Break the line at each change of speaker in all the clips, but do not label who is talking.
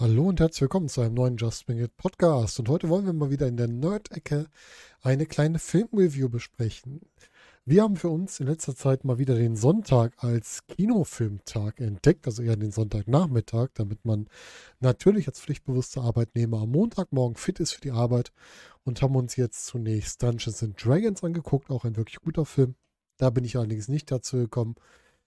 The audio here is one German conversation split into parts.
Hallo und herzlich willkommen zu einem neuen Just Bring It Podcast. Und heute wollen wir mal wieder in der Nerd-Ecke eine kleine Filmreview besprechen. Wir haben für uns in letzter Zeit mal wieder den Sonntag als Kinofilmtag entdeckt, also eher den Sonntagnachmittag, damit man natürlich als pflichtbewusster Arbeitnehmer am Montagmorgen fit ist für die Arbeit und haben uns jetzt zunächst Dungeons and Dragons angeguckt, auch ein wirklich guter Film. Da bin ich allerdings nicht dazu gekommen,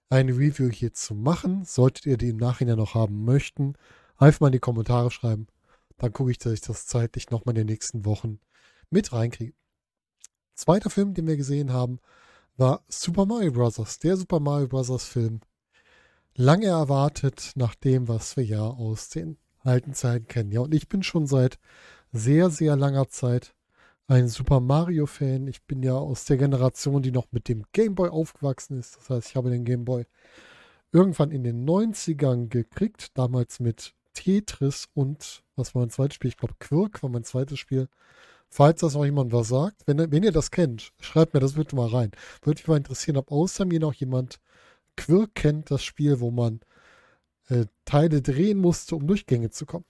eine Review hier zu machen. Solltet ihr die im Nachhinein noch haben möchten, einfach mal in die Kommentare schreiben. Dann gucke ich, dass ich das zeitlich nochmal in den nächsten Wochen mit reinkriege. Zweiter Film, den wir gesehen haben, war Super Mario Bros., der Super Mario Bros. Film. Lange erwartet nach dem, was wir ja aus den alten Zeiten kennen. Ja, und ich bin schon seit sehr, sehr langer Zeit ein Super Mario-Fan. Ich bin ja aus der Generation, die noch mit dem Game Boy aufgewachsen ist. Das heißt, ich habe den Game Boy irgendwann in den 90ern gekriegt, damals mit Tetris und was war mein zweites Spiel? Ich glaube, Quirk war mein zweites Spiel. Falls das noch jemand was sagt, wenn, wenn ihr das kennt, schreibt mir das bitte mal rein. Würde mich mal interessieren, ob außer mir noch jemand Quirk kennt, das Spiel, wo man äh, Teile drehen musste, um Durchgänge zu kommen.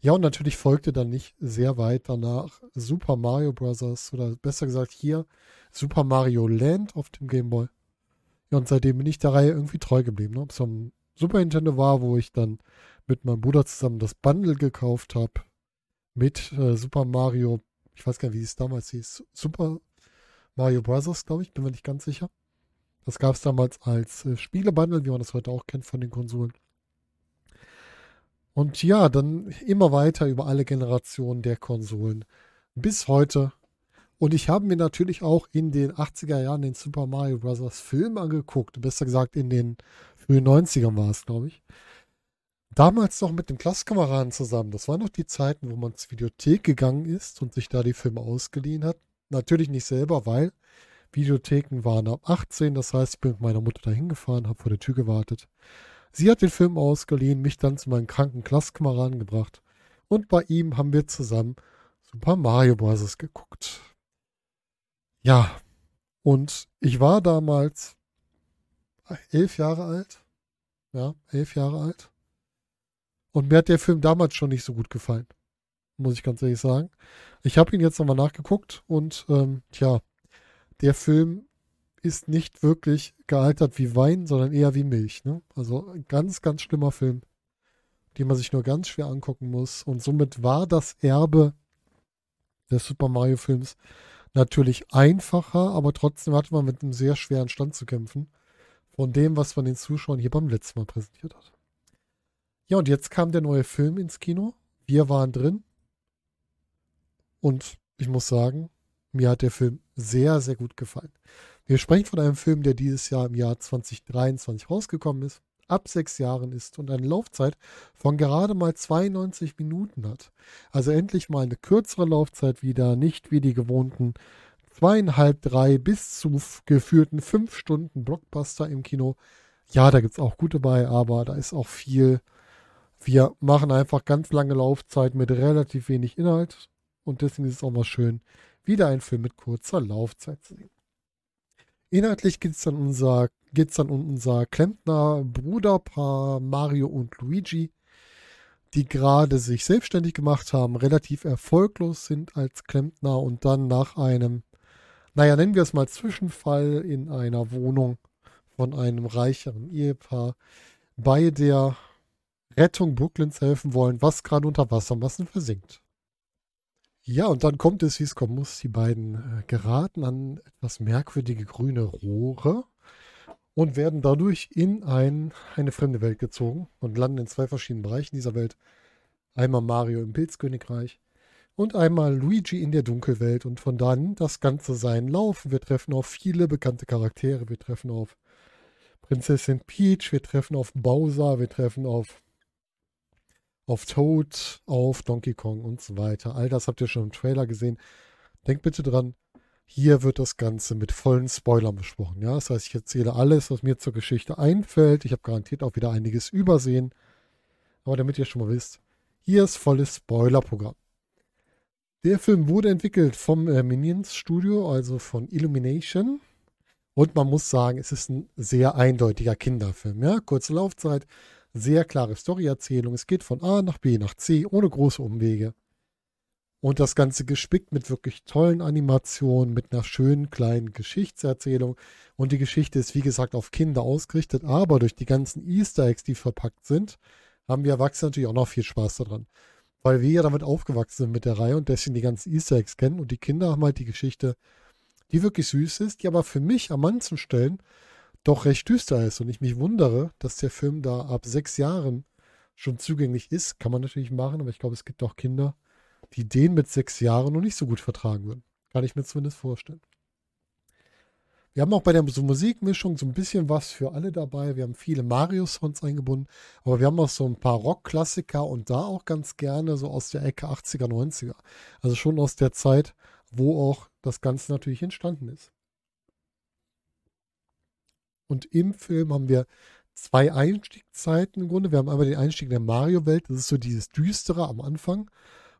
Ja, und natürlich folgte dann nicht sehr weit danach Super Mario Bros. oder besser gesagt hier Super Mario Land auf dem Game Boy. Ja, und seitdem bin ich der Reihe irgendwie treu geblieben. Ne? Ob es am Super Nintendo war, wo ich dann mit meinem Bruder zusammen das Bundle gekauft habe mit äh, Super Mario ich weiß gar nicht, wie es damals hieß. Super Mario Bros., glaube ich, bin mir nicht ganz sicher. Das gab es damals als äh, Spielebundle, wie man das heute auch kennt von den Konsolen. Und ja, dann immer weiter über alle Generationen der Konsolen bis heute. Und ich habe mir natürlich auch in den 80er Jahren den Super Mario Bros. Film angeguckt. Besser gesagt in den frühen 90ern war es, glaube ich. Damals noch mit den Klasskameraden zusammen. Das waren noch die Zeiten, wo man zur Videothek gegangen ist und sich da die Filme ausgeliehen hat. Natürlich nicht selber, weil Videotheken waren ab 18. Das heißt, ich bin mit meiner Mutter dahin gefahren, habe vor der Tür gewartet. Sie hat den Film ausgeliehen, mich dann zu meinen kranken Klasskameraden gebracht. Und bei ihm haben wir zusammen Super Mario Bros. geguckt. Ja, und ich war damals elf Jahre alt. Ja, elf Jahre alt. Und mir hat der Film damals schon nicht so gut gefallen. Muss ich ganz ehrlich sagen. Ich habe ihn jetzt nochmal nachgeguckt und ähm, tja, der Film ist nicht wirklich gealtert wie Wein, sondern eher wie Milch. Ne? Also ein ganz, ganz schlimmer Film, den man sich nur ganz schwer angucken muss. Und somit war das Erbe des Super Mario Films natürlich einfacher, aber trotzdem hatte man mit einem sehr schweren Stand zu kämpfen. Von dem, was man den Zuschauern hier beim letzten Mal präsentiert hat. Ja, und jetzt kam der neue Film ins Kino. Wir waren drin. Und ich muss sagen, mir hat der Film sehr, sehr gut gefallen. Wir sprechen von einem Film, der dieses Jahr im Jahr 2023 rausgekommen ist, ab sechs Jahren ist und eine Laufzeit von gerade mal 92 Minuten hat. Also endlich mal eine kürzere Laufzeit wieder, nicht wie die gewohnten zweieinhalb, drei bis zu geführten fünf Stunden Blockbuster im Kino. Ja, da gibt es auch gute bei, aber da ist auch viel wir machen einfach ganz lange Laufzeit mit relativ wenig Inhalt und deswegen ist es auch mal schön, wieder einen Film mit kurzer Laufzeit zu sehen. Inhaltlich geht es dann, unser, geht's dann um unser Klempner-Bruderpaar Mario und Luigi, die gerade sich selbstständig gemacht haben, relativ erfolglos sind als Klempner und dann nach einem, naja, nennen wir es mal Zwischenfall in einer Wohnung von einem reicheren Ehepaar bei der Rettung Brooklyns helfen wollen, was gerade unter Wassermassen versinkt. Ja, und dann kommt es, wie es kommen muss. Die beiden äh, geraten an etwas merkwürdige grüne Rohre und werden dadurch in ein, eine fremde Welt gezogen und landen in zwei verschiedenen Bereichen dieser Welt. Einmal Mario im Pilzkönigreich und einmal Luigi in der Dunkelwelt. Und von da nimmt das Ganze seinen Lauf. Wir treffen auf viele bekannte Charaktere. Wir treffen auf Prinzessin Peach, wir treffen auf Bowser, wir treffen auf auf Toad, auf Donkey Kong und so weiter. All das habt ihr schon im Trailer gesehen. Denkt bitte dran, hier wird das Ganze mit vollen Spoilern besprochen. Ja, das heißt, ich erzähle alles, was mir zur Geschichte einfällt. Ich habe garantiert auch wieder einiges übersehen. Aber damit ihr schon mal wisst, hier ist volles Spoilerprogramm. Der Film wurde entwickelt vom äh, Minions Studio, also von Illumination. Und man muss sagen, es ist ein sehr eindeutiger Kinderfilm. Ja? Kurze Laufzeit, sehr klare Storyerzählung. Es geht von A nach B nach C ohne große Umwege. Und das Ganze gespickt mit wirklich tollen Animationen, mit einer schönen kleinen Geschichtserzählung. Und die Geschichte ist, wie gesagt, auf Kinder ausgerichtet, aber durch die ganzen Easter Eggs, die verpackt sind, haben wir Erwachsene natürlich auch noch viel Spaß daran. Weil wir ja damit aufgewachsen sind mit der Reihe und deswegen die ganzen Easter Eggs kennen. Und die Kinder haben halt die Geschichte, die wirklich süß ist, die aber für mich an manchen Stellen doch recht düster ist. Und ich mich wundere, dass der Film da ab sechs Jahren schon zugänglich ist. Kann man natürlich machen, aber ich glaube, es gibt auch Kinder, die den mit sechs Jahren noch nicht so gut vertragen würden. Kann ich mir zumindest vorstellen. Wir haben auch bei der Musikmischung so ein bisschen was für alle dabei. Wir haben viele Mario-Songs eingebunden, aber wir haben auch so ein paar Rock-Klassiker und da auch ganz gerne so aus der Ecke 80er, 90er. Also schon aus der Zeit, wo auch das Ganze natürlich entstanden ist. Und im Film haben wir zwei Einstiegszeiten im Grunde. Wir haben einmal den Einstieg in der Mario-Welt, das ist so dieses Düstere am Anfang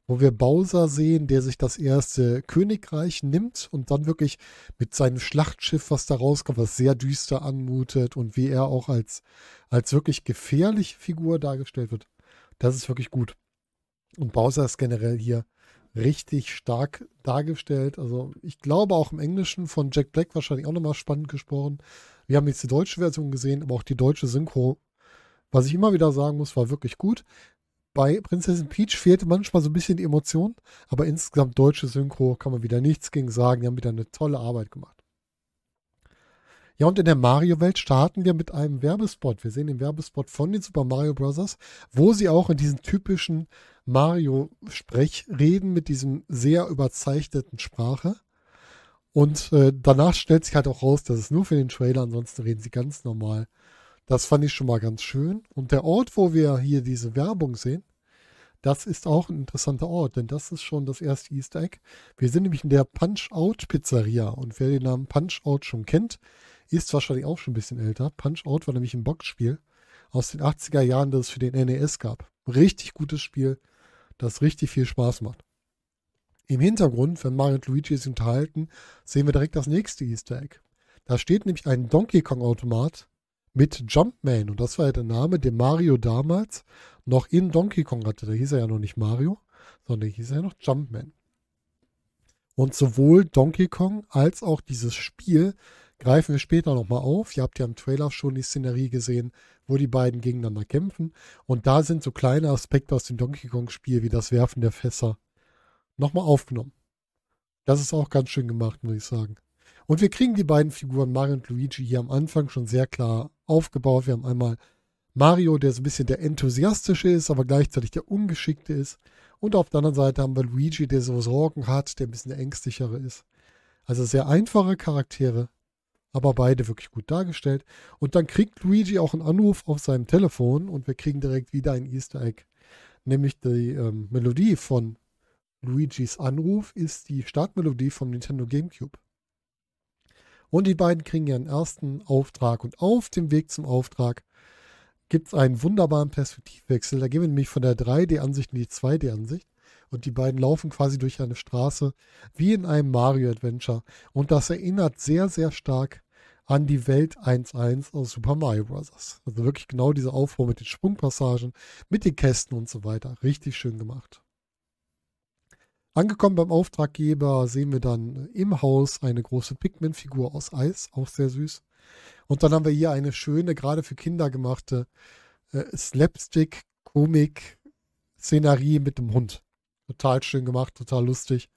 wo wir Bowser sehen, der sich das erste Königreich nimmt und dann wirklich mit seinem Schlachtschiff, was da rauskommt, was sehr düster anmutet und wie er auch als, als wirklich gefährliche Figur dargestellt wird. Das ist wirklich gut. Und Bowser ist generell hier richtig stark dargestellt. Also ich glaube auch im Englischen von Jack Black wahrscheinlich auch nochmal spannend gesprochen. Wir haben jetzt die deutsche Version gesehen, aber auch die deutsche Synchro. Was ich immer wieder sagen muss, war wirklich gut bei Prinzessin Peach fehlte manchmal so ein bisschen die Emotion, aber insgesamt deutsche Synchro kann man wieder nichts gegen sagen. Die haben wieder eine tolle Arbeit gemacht. Ja, und in der Mario-Welt starten wir mit einem Werbespot. Wir sehen den Werbespot von den Super Mario Bros., wo sie auch in diesen typischen Mario-Sprech reden, mit diesem sehr überzeichneten Sprache. Und äh, danach stellt sich halt auch raus, dass es nur für den Trailer, ansonsten reden sie ganz normal das fand ich schon mal ganz schön. Und der Ort, wo wir hier diese Werbung sehen, das ist auch ein interessanter Ort, denn das ist schon das erste Easter Egg. Wir sind nämlich in der Punch-Out Pizzeria und wer den Namen Punch-Out schon kennt, ist wahrscheinlich auch schon ein bisschen älter. Punch-Out war nämlich ein Boxspiel aus den 80er Jahren, das es für den NES gab. Richtig gutes Spiel, das richtig viel Spaß macht. Im Hintergrund, wenn Mario und Luigi sich unterhalten, sehen wir direkt das nächste Easter Egg. Da steht nämlich ein Donkey Kong Automat mit Jumpman. Und das war ja der Name, den Mario damals noch in Donkey Kong hatte. Da hieß er ja noch nicht Mario, sondern hieß er ja noch Jumpman. Und sowohl Donkey Kong als auch dieses Spiel greifen wir später nochmal auf. Ihr habt ja im Trailer schon die Szenerie gesehen, wo die beiden gegeneinander kämpfen. Und da sind so kleine Aspekte aus dem Donkey Kong-Spiel wie das Werfen der Fässer nochmal aufgenommen. Das ist auch ganz schön gemacht, muss ich sagen. Und wir kriegen die beiden Figuren Mario und Luigi hier am Anfang schon sehr klar aufgebaut. Wir haben einmal Mario, der so ein bisschen der enthusiastische ist, aber gleichzeitig der ungeschickte ist. Und auf der anderen Seite haben wir Luigi, der so Sorgen hat, der ein bisschen der ängstlichere ist. Also sehr einfache Charaktere, aber beide wirklich gut dargestellt. Und dann kriegt Luigi auch einen Anruf auf seinem Telefon und wir kriegen direkt wieder ein Easter Egg. Nämlich die ähm, Melodie von Luigis Anruf ist die Startmelodie vom Nintendo GameCube. Und die beiden kriegen ihren ersten Auftrag. Und auf dem Weg zum Auftrag gibt es einen wunderbaren Perspektivwechsel. Da gehen wir nämlich von der 3D-Ansicht in die 2D-Ansicht. Und die beiden laufen quasi durch eine Straße wie in einem Mario-Adventure. Und das erinnert sehr, sehr stark an die Welt 1.1 aus Super Mario Bros. Also wirklich genau dieser Aufbau mit den Sprungpassagen, mit den Kästen und so weiter. Richtig schön gemacht. Angekommen beim Auftraggeber sehen wir dann im Haus eine große Pigment-Figur aus Eis, auch sehr süß. Und dann haben wir hier eine schöne, gerade für Kinder gemachte äh, Slapstick-Komik-Szenerie mit dem Hund. Total schön gemacht, total lustig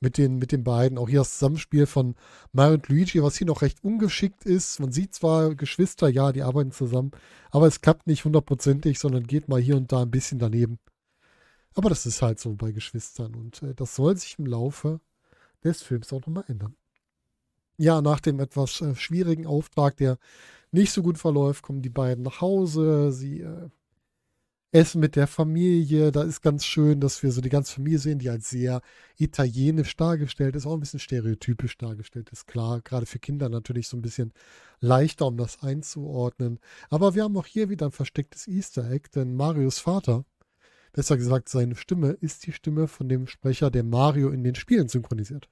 mit den, mit den beiden. Auch hier das Zusammenspiel von Mario und Luigi, was hier noch recht ungeschickt ist. Man sieht zwar Geschwister, ja, die arbeiten zusammen, aber es klappt nicht hundertprozentig, sondern geht mal hier und da ein bisschen daneben. Aber das ist halt so bei Geschwistern und äh, das soll sich im Laufe des Films auch nochmal ändern. Ja, nach dem etwas äh, schwierigen Auftrag, der nicht so gut verläuft, kommen die beiden nach Hause. Sie äh, essen mit der Familie. Da ist ganz schön, dass wir so die ganze Familie sehen, die als sehr italienisch dargestellt ist, auch ein bisschen stereotypisch dargestellt ist. Klar, gerade für Kinder natürlich so ein bisschen leichter, um das einzuordnen. Aber wir haben auch hier wieder ein verstecktes Easter Egg, denn Marios Vater besser gesagt, seine Stimme ist die Stimme von dem Sprecher, der Mario in den Spielen synchronisiert.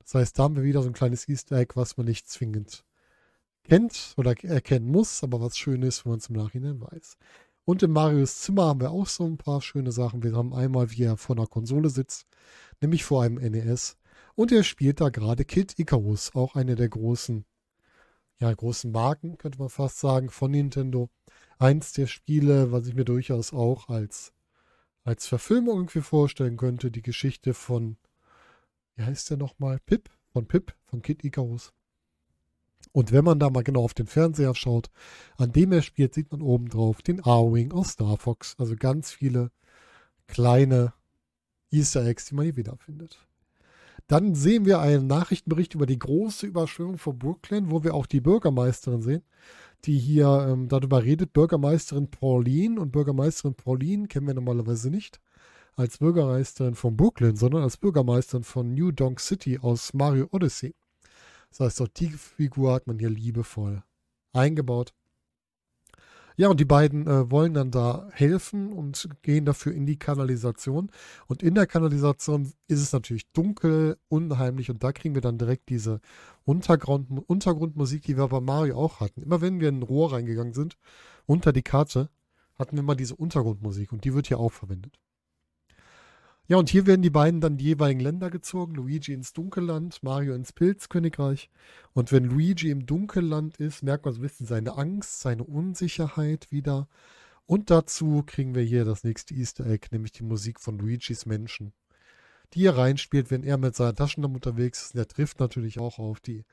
Das heißt, da haben wir wieder so ein kleines Easter Egg, was man nicht zwingend kennt oder erkennen muss, aber was schön ist, wenn man es im Nachhinein weiß. Und in Marios Zimmer haben wir auch so ein paar schöne Sachen. Wir haben einmal, wie er vor einer Konsole sitzt, nämlich vor einem NES. Und er spielt da gerade Kid Icarus, auch eine der großen, ja, großen Marken, könnte man fast sagen, von Nintendo. Eins der Spiele, was ich mir durchaus auch als, als Verfilmung irgendwie vorstellen könnte, die Geschichte von, wie heißt der nochmal? Pip, von Pip, von Kid Icarus. Und wenn man da mal genau auf den Fernseher schaut, an dem er spielt, sieht man oben drauf den A-Wing aus Star Fox. Also ganz viele kleine Easter Eggs, die man hier wiederfindet. Dann sehen wir einen Nachrichtenbericht über die große Überschwemmung von Brooklyn, wo wir auch die Bürgermeisterin sehen, die hier ähm, darüber redet. Bürgermeisterin Pauline und Bürgermeisterin Pauline kennen wir normalerweise nicht als Bürgermeisterin von Brooklyn, sondern als Bürgermeisterin von New Donk City aus Mario Odyssey. Das heißt, auch die Figur hat man hier liebevoll eingebaut. Ja, und die beiden äh, wollen dann da helfen und gehen dafür in die Kanalisation. Und in der Kanalisation ist es natürlich dunkel, unheimlich. Und da kriegen wir dann direkt diese Untergrund, Untergrundmusik, die wir bei Mario auch hatten. Immer wenn wir in ein Rohr reingegangen sind, unter die Karte, hatten wir mal diese Untergrundmusik. Und die wird hier auch verwendet. Ja, und hier werden die beiden dann die jeweiligen Länder gezogen. Luigi ins Dunkelland, Mario ins Pilzkönigreich. Und wenn Luigi im Dunkelland ist, merkt man so ein bisschen seine Angst, seine Unsicherheit wieder. Und dazu kriegen wir hier das nächste Easter Egg, nämlich die Musik von Luigis Menschen, die hier reinspielt, wenn er mit seiner Taschenlampe unterwegs ist. Und er trifft natürlich auch auf die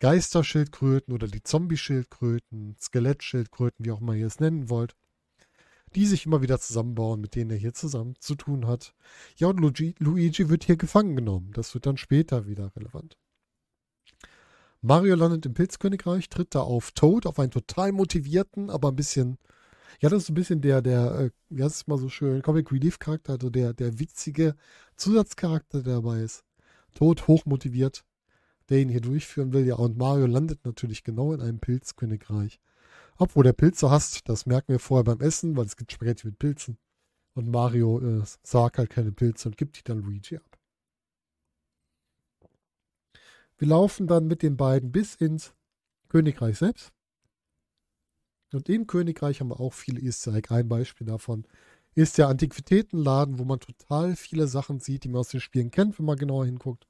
Geisterschildkröten oder die Zombie-Schildkröten, Skelettschildkröten, wie auch immer ihr es nennen wollt die sich immer wieder zusammenbauen, mit denen er hier zusammen zu tun hat. Ja, und Luigi, Luigi wird hier gefangen genommen. Das wird dann später wieder relevant. Mario landet im Pilzkönigreich, tritt da auf Toad, auf einen total motivierten, aber ein bisschen, ja, das ist ein bisschen der, der, äh, wie heißt es mal so schön, Comic Relief Charakter, also der, der witzige Zusatzcharakter, der dabei ist. Toad hochmotiviert, der ihn hier durchführen will, ja, und Mario landet natürlich genau in einem Pilzkönigreich. Obwohl der Pilze hasst, das merken wir vorher beim Essen, weil es gibt Spaghetti mit Pilzen. Und Mario äh, sagt halt keine Pilze und gibt die dann Luigi ab. Wir laufen dann mit den beiden bis ins Königreich selbst. Und im Königreich haben wir auch viele Easter Egg. Ein Beispiel davon ist der Antiquitätenladen, wo man total viele Sachen sieht, die man aus den Spielen kennt, wenn man genauer hinguckt.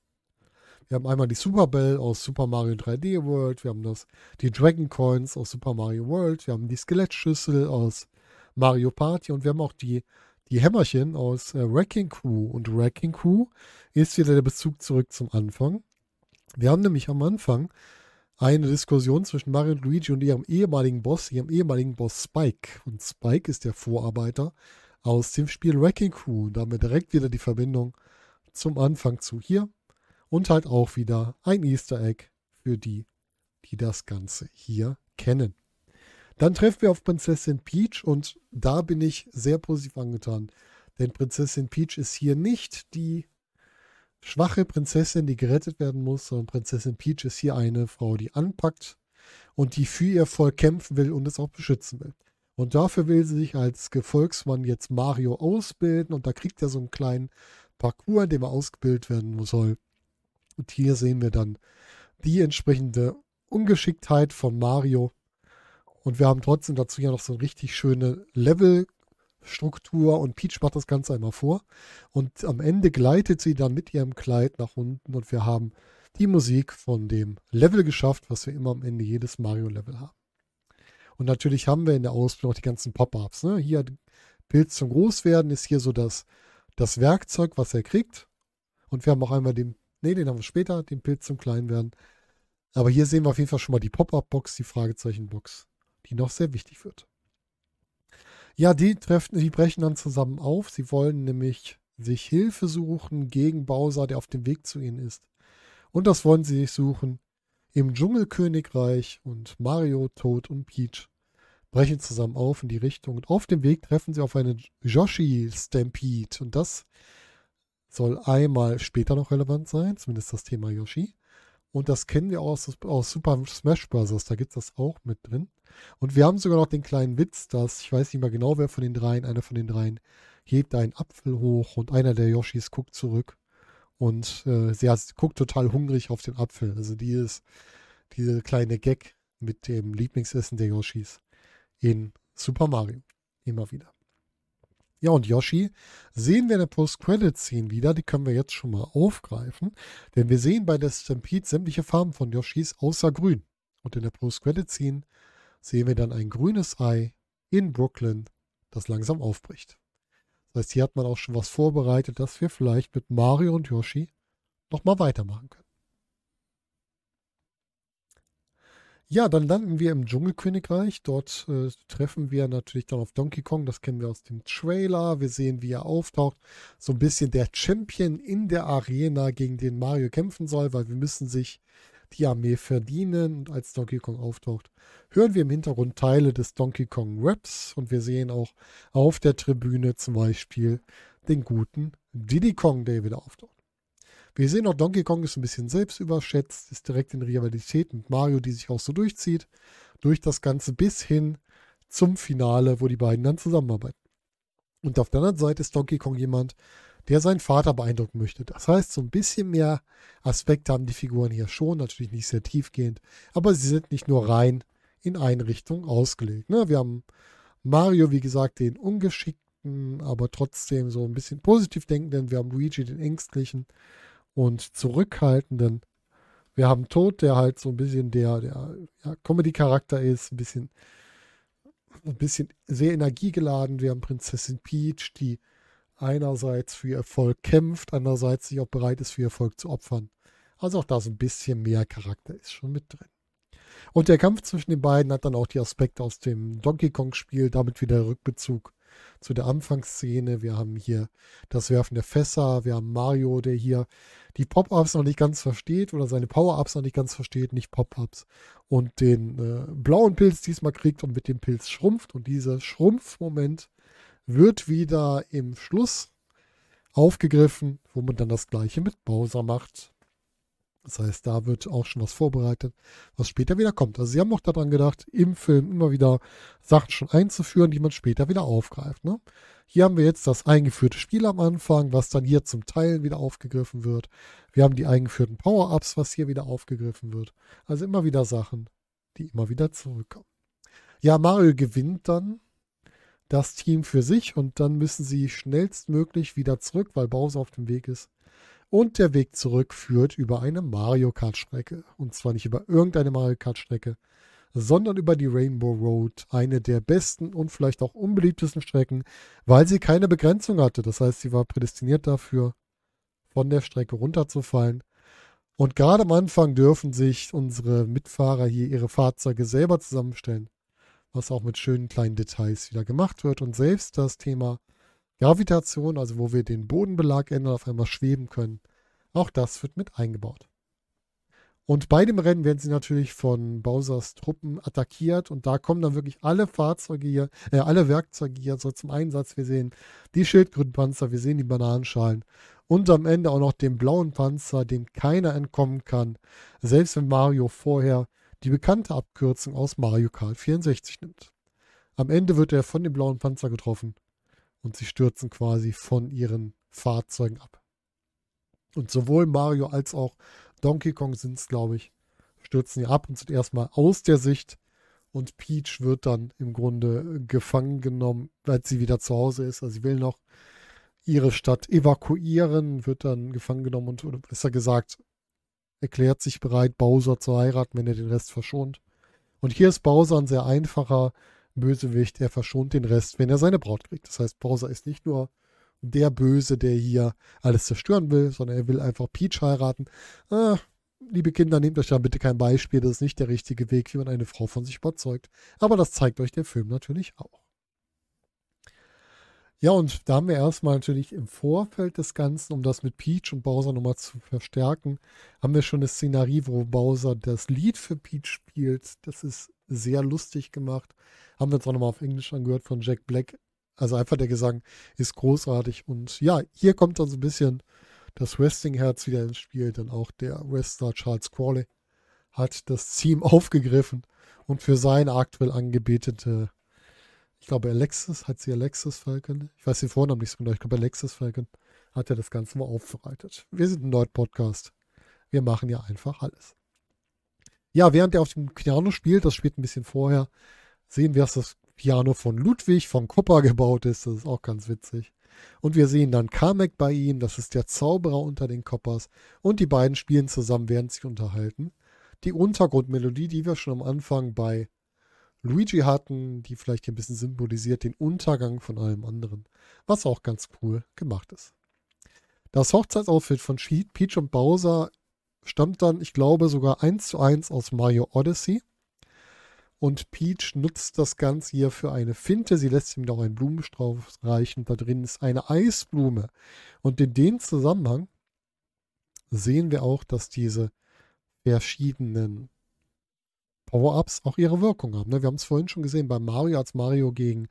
Wir haben einmal die Super Bell aus Super Mario 3D World, wir haben das, die Dragon Coins aus Super Mario World, wir haben die Skelettschüssel aus Mario Party und wir haben auch die, die Hämmerchen aus äh, Wrecking Crew. Und Wrecking Crew ist wieder der Bezug zurück zum Anfang. Wir haben nämlich am Anfang eine Diskussion zwischen Mario und Luigi und ihrem ehemaligen Boss, ihrem ehemaligen Boss Spike. Und Spike ist der Vorarbeiter aus dem Spiel Wrecking Crew. Und da haben wir direkt wieder die Verbindung zum Anfang zu hier. Und halt auch wieder ein Easter Egg für die, die das Ganze hier kennen. Dann treffen wir auf Prinzessin Peach und da bin ich sehr positiv angetan. Denn Prinzessin Peach ist hier nicht die schwache Prinzessin, die gerettet werden muss, sondern Prinzessin Peach ist hier eine Frau, die anpackt und die für ihr Volk kämpfen will und es auch beschützen will. Und dafür will sie sich als Gefolgsmann jetzt Mario ausbilden und da kriegt er so einen kleinen Parcours, in dem er ausgebildet werden soll. Und hier sehen wir dann die entsprechende Ungeschicktheit von Mario. Und wir haben trotzdem dazu ja noch so eine richtig schöne Levelstruktur und Peach macht das Ganze einmal vor. Und am Ende gleitet sie dann mit ihrem Kleid nach unten und wir haben die Musik von dem Level geschafft, was wir immer am Ende jedes Mario-Level haben. Und natürlich haben wir in der Ausbildung auch die ganzen Pop-Ups. Ne? Hier Pilz zum Großwerden ist hier so das, das Werkzeug, was er kriegt. Und wir haben auch einmal den Ne, den haben wir später, den Pilz zum Kleinwerden. Aber hier sehen wir auf jeden Fall schon mal die Pop-Up-Box, die Fragezeichen-Box, die noch sehr wichtig wird. Ja, die treffen, die brechen dann zusammen auf. Sie wollen nämlich sich Hilfe suchen gegen Bowser, der auf dem Weg zu ihnen ist. Und das wollen sie sich suchen im Dschungelkönigreich und Mario, Toad und Peach brechen zusammen auf in die Richtung. Und auf dem Weg treffen sie auf eine Yoshi Stampede. Und das soll einmal später noch relevant sein, zumindest das Thema Yoshi. Und das kennen wir aus, aus Super Smash Bros. Da gibt es das auch mit drin. Und wir haben sogar noch den kleinen Witz, dass, ich weiß nicht mehr genau, wer von den dreien, einer von den dreien hebt einen Apfel hoch und einer der Yoshis guckt zurück Und äh, sie hat, guckt total hungrig auf den Apfel. Also die ist diese kleine Gag mit dem Lieblingsessen der Yoshis in Super Mario. Immer wieder. Ja, und Yoshi sehen wir in der Post-Credit-Scene wieder. Die können wir jetzt schon mal aufgreifen. Denn wir sehen bei der Stampede sämtliche Farben von Yoshis außer grün. Und in der Post-Credit-Scene sehen wir dann ein grünes Ei in Brooklyn, das langsam aufbricht. Das heißt, hier hat man auch schon was vorbereitet, dass wir vielleicht mit Mario und Yoshi nochmal weitermachen können. Ja, dann landen wir im Dschungelkönigreich. Dort äh, treffen wir natürlich dann auf Donkey Kong. Das kennen wir aus dem Trailer. Wir sehen, wie er auftaucht. So ein bisschen der Champion in der Arena, gegen den Mario kämpfen soll, weil wir müssen sich die Armee verdienen. Und als Donkey Kong auftaucht, hören wir im Hintergrund Teile des Donkey Kong Raps. Und wir sehen auch auf der Tribüne zum Beispiel den guten Diddy Kong, der wieder auftaucht. Wir sehen auch, Donkey Kong ist ein bisschen selbst überschätzt, ist direkt in Rivalität mit Mario, die sich auch so durchzieht, durch das Ganze bis hin zum Finale, wo die beiden dann zusammenarbeiten. Und auf der anderen Seite ist Donkey Kong jemand, der seinen Vater beeindrucken möchte. Das heißt, so ein bisschen mehr Aspekte haben die Figuren hier schon, natürlich nicht sehr tiefgehend, aber sie sind nicht nur rein in eine Richtung ausgelegt. Ne? Wir haben Mario, wie gesagt, den ungeschickten, aber trotzdem so ein bisschen positiv denkenden. Wir haben Luigi, den ängstlichen und zurückhaltenden. Wir haben Tod, der halt so ein bisschen der, der ja, Comedy-Charakter ist, ein bisschen, ein bisschen sehr energiegeladen. Wir haben Prinzessin Peach, die einerseits für Erfolg kämpft, andererseits sich auch bereit ist, für Erfolg zu opfern. Also auch da so ein bisschen mehr Charakter ist schon mit drin. Und der Kampf zwischen den beiden hat dann auch die Aspekte aus dem Donkey Kong-Spiel, damit wieder Rückbezug zu der Anfangsszene. Wir haben hier das Werfen der Fässer, wir haben Mario, der hier die Pop-Ups noch nicht ganz versteht oder seine Power-Ups noch nicht ganz versteht, nicht Pop-Ups. Und den äh, blauen Pilz diesmal kriegt und mit dem Pilz schrumpft. Und dieser Schrumpfmoment wird wieder im Schluss aufgegriffen, wo man dann das gleiche mit Bowser macht. Das heißt, da wird auch schon was vorbereitet, was später wieder kommt. Also sie haben auch daran gedacht, im Film immer wieder Sachen schon einzuführen, die man später wieder aufgreift. Ne? Hier haben wir jetzt das eingeführte Spiel am Anfang, was dann hier zum Teil wieder aufgegriffen wird. Wir haben die eingeführten Power-Ups, was hier wieder aufgegriffen wird. Also immer wieder Sachen, die immer wieder zurückkommen. Ja, Mario gewinnt dann das Team für sich und dann müssen sie schnellstmöglich wieder zurück, weil Bowser auf dem Weg ist. Und der Weg zurück führt über eine Mario Kart Strecke. Und zwar nicht über irgendeine Mario Kart Strecke, sondern über die Rainbow Road, eine der besten und vielleicht auch unbeliebtesten Strecken, weil sie keine Begrenzung hatte. Das heißt, sie war prädestiniert dafür, von der Strecke runterzufallen. Und gerade am Anfang dürfen sich unsere Mitfahrer hier ihre Fahrzeuge selber zusammenstellen, was auch mit schönen kleinen Details wieder gemacht wird. Und selbst das Thema Gravitation, also wo wir den Bodenbelag ändern, auf einmal schweben können, auch das wird mit eingebaut. Und bei dem Rennen werden sie natürlich von Bowsers Truppen attackiert und da kommen dann wirklich alle Fahrzeuge hier, äh, alle Werkzeuge hier so zum Einsatz. Wir sehen die Schildkrötenpanzer, wir sehen die Bananenschalen und am Ende auch noch den blauen Panzer, dem keiner entkommen kann, selbst wenn Mario vorher die bekannte Abkürzung aus Mario Kart 64 nimmt. Am Ende wird er von dem blauen Panzer getroffen und sie stürzen quasi von ihren Fahrzeugen ab. Und sowohl Mario als auch Donkey Kong sind es, glaube ich, stürzen hier ab und sind erstmal aus der Sicht. Und Peach wird dann im Grunde gefangen genommen, weil sie wieder zu Hause ist. Also sie will noch ihre Stadt evakuieren, wird dann gefangen genommen und, oder besser gesagt, erklärt sich bereit, Bowser zu heiraten, wenn er den Rest verschont. Und hier ist Bowser ein sehr einfacher Bösewicht. Er verschont den Rest, wenn er seine Braut kriegt. Das heißt, Bowser ist nicht nur der Böse, der hier alles zerstören will, sondern er will einfach Peach heiraten. Ah, liebe Kinder, nehmt euch da bitte kein Beispiel. Das ist nicht der richtige Weg, wie man eine Frau von sich überzeugt. Aber das zeigt euch der Film natürlich auch. Ja, und da haben wir erstmal natürlich im Vorfeld des Ganzen, um das mit Peach und Bowser nochmal zu verstärken, haben wir schon eine Szenerie, wo Bowser das Lied für Peach spielt. Das ist sehr lustig gemacht. Haben wir uns auch nochmal auf Englisch angehört von Jack Black. Also einfach der Gesang ist großartig. Und ja, hier kommt dann so ein bisschen das Wrestling-Herz wieder ins Spiel. Dann auch der Wrestler Charles Crawley hat das Team aufgegriffen und für seine aktuell angebetete, ich glaube Alexis, hat sie Alexis Falcon? Ich weiß den Vornamen nicht so genau, ich glaube Alexis Falcon, hat er das Ganze mal aufbereitet. Wir sind ein Nerd-Podcast. Wir machen ja einfach alles. Ja, während er auf dem Piano spielt, das spielt ein bisschen vorher, sehen wir, dass das Piano von Ludwig von Kupper gebaut ist. Das ist auch ganz witzig. Und wir sehen dann Kamek bei ihm, das ist der Zauberer unter den Koppers. Und die beiden spielen zusammen, während sie unterhalten. Die Untergrundmelodie, die wir schon am Anfang bei Luigi hatten, die vielleicht ein bisschen symbolisiert den Untergang von allem anderen. Was auch ganz cool gemacht ist. Das Hochzeitsoutfit von Peach und Bowser stammt dann, ich glaube, sogar eins zu eins aus Mario Odyssey. Und Peach nutzt das Ganze hier für eine Finte. Sie lässt ihm noch einen Blumenstrauß reichen. Da drin ist eine Eisblume. Und in dem Zusammenhang sehen wir auch, dass diese verschiedenen Power-Ups auch ihre Wirkung haben. Ne? Wir haben es vorhin schon gesehen bei Mario, als Mario gegen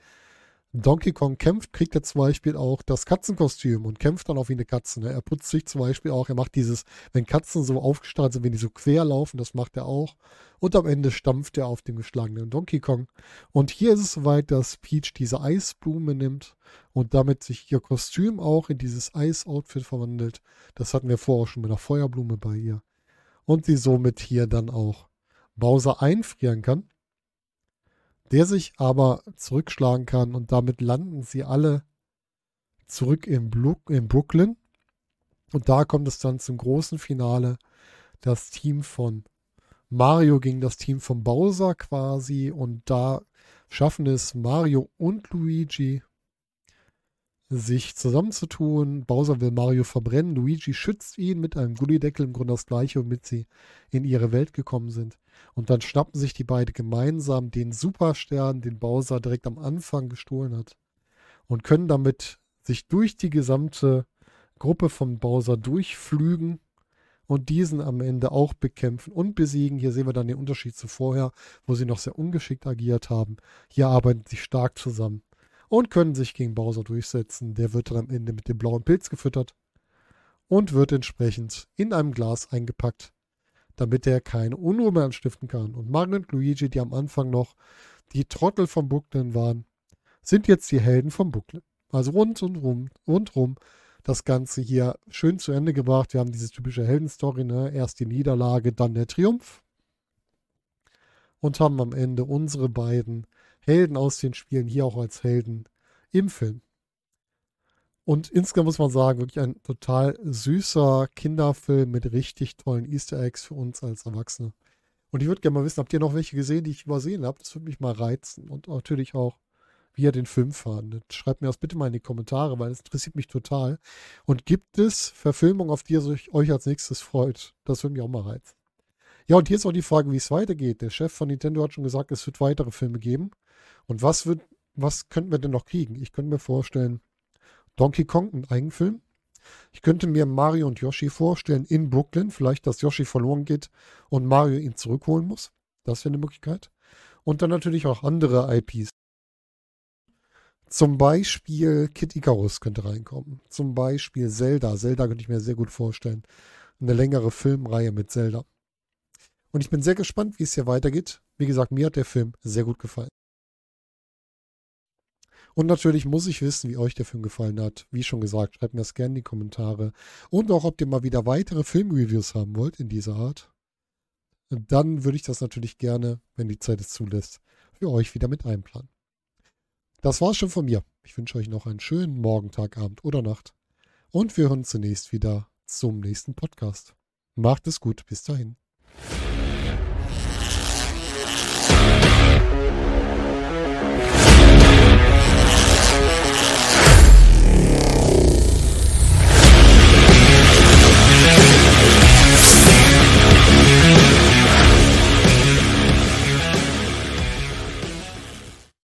Donkey Kong kämpft, kriegt er zum Beispiel auch das Katzenkostüm und kämpft dann auch wie eine Katze. Ne? Er putzt sich zum Beispiel auch, er macht dieses, wenn Katzen so aufgestrahlt sind, wenn die so quer laufen, das macht er auch. Und am Ende stampft er auf den geschlagenen Donkey Kong. Und hier ist es soweit, dass Peach diese Eisblume nimmt und damit sich ihr Kostüm auch in dieses Eisoutfit verwandelt. Das hatten wir vorher auch schon mit der Feuerblume bei ihr. Und sie somit hier dann auch Bowser einfrieren kann der sich aber zurückschlagen kann und damit landen sie alle zurück in, Brooklyn. Und da kommt es dann zum großen Finale. Das Team von Mario gegen das Team von Bowser quasi. Und da schaffen es Mario und Luigi sich zusammenzutun. Bowser will Mario verbrennen. Luigi schützt ihn mit einem Gullideckel, im Grunde das gleiche, womit sie in ihre Welt gekommen sind. Und dann schnappen sich die beiden gemeinsam den Superstern, den Bowser direkt am Anfang gestohlen hat. Und können damit sich durch die gesamte Gruppe von Bowser durchflügen und diesen am Ende auch bekämpfen und besiegen. Hier sehen wir dann den Unterschied zu vorher, wo sie noch sehr ungeschickt agiert haben. Hier arbeiten sie stark zusammen und können sich gegen Bowser durchsetzen. Der wird dann am Ende mit dem blauen Pilz gefüttert und wird entsprechend in einem Glas eingepackt, damit er keine Unruhe mehr anstiften kann. Und Mario und Luigi, die am Anfang noch die Trottel vom Brooklyn waren, sind jetzt die Helden vom Brooklyn. Also rund und rum, rundrum das Ganze hier schön zu Ende gebracht. Wir haben diese typische Heldenstory, ne? Erst die Niederlage, dann der Triumph. Und haben am Ende unsere beiden Helden aus den Spielen hier auch als Helden im Film. Und insgesamt muss man sagen, wirklich ein total süßer Kinderfilm mit richtig tollen Easter Eggs für uns als Erwachsene. Und ich würde gerne mal wissen, habt ihr noch welche gesehen, die ich übersehen habe? Das würde mich mal reizen. Und natürlich auch, wie ihr den Film fandet. Schreibt mir das bitte mal in die Kommentare, weil es interessiert mich total. Und gibt es Verfilmungen, auf die ihr euch als nächstes freut? Das würde mich auch mal reizen. Ja, und hier ist auch die Frage, wie es weitergeht. Der Chef von Nintendo hat schon gesagt, es wird weitere Filme geben. Und was wird, was könnten wir denn noch kriegen? Ich könnte mir vorstellen, Donkey Kong, ein Eigenfilm. Ich könnte mir Mario und Yoshi vorstellen in Brooklyn, vielleicht, dass Yoshi verloren geht und Mario ihn zurückholen muss. Das wäre eine Möglichkeit. Und dann natürlich auch andere IPs. Zum Beispiel Kid Icarus könnte reinkommen. Zum Beispiel Zelda. Zelda könnte ich mir sehr gut vorstellen. Eine längere Filmreihe mit Zelda. Und ich bin sehr gespannt, wie es hier weitergeht. Wie gesagt, mir hat der Film sehr gut gefallen. Und natürlich muss ich wissen, wie euch der Film gefallen hat. Wie schon gesagt, schreibt mir das gerne in die Kommentare. Und auch, ob ihr mal wieder weitere Filmreviews haben wollt in dieser Art. Dann würde ich das natürlich gerne, wenn die Zeit es zulässt, für euch wieder mit einplanen. Das war's schon von mir. Ich wünsche euch noch einen schönen Morgen, Tag, Abend oder Nacht. Und wir hören zunächst wieder zum nächsten Podcast. Macht es gut. Bis dahin.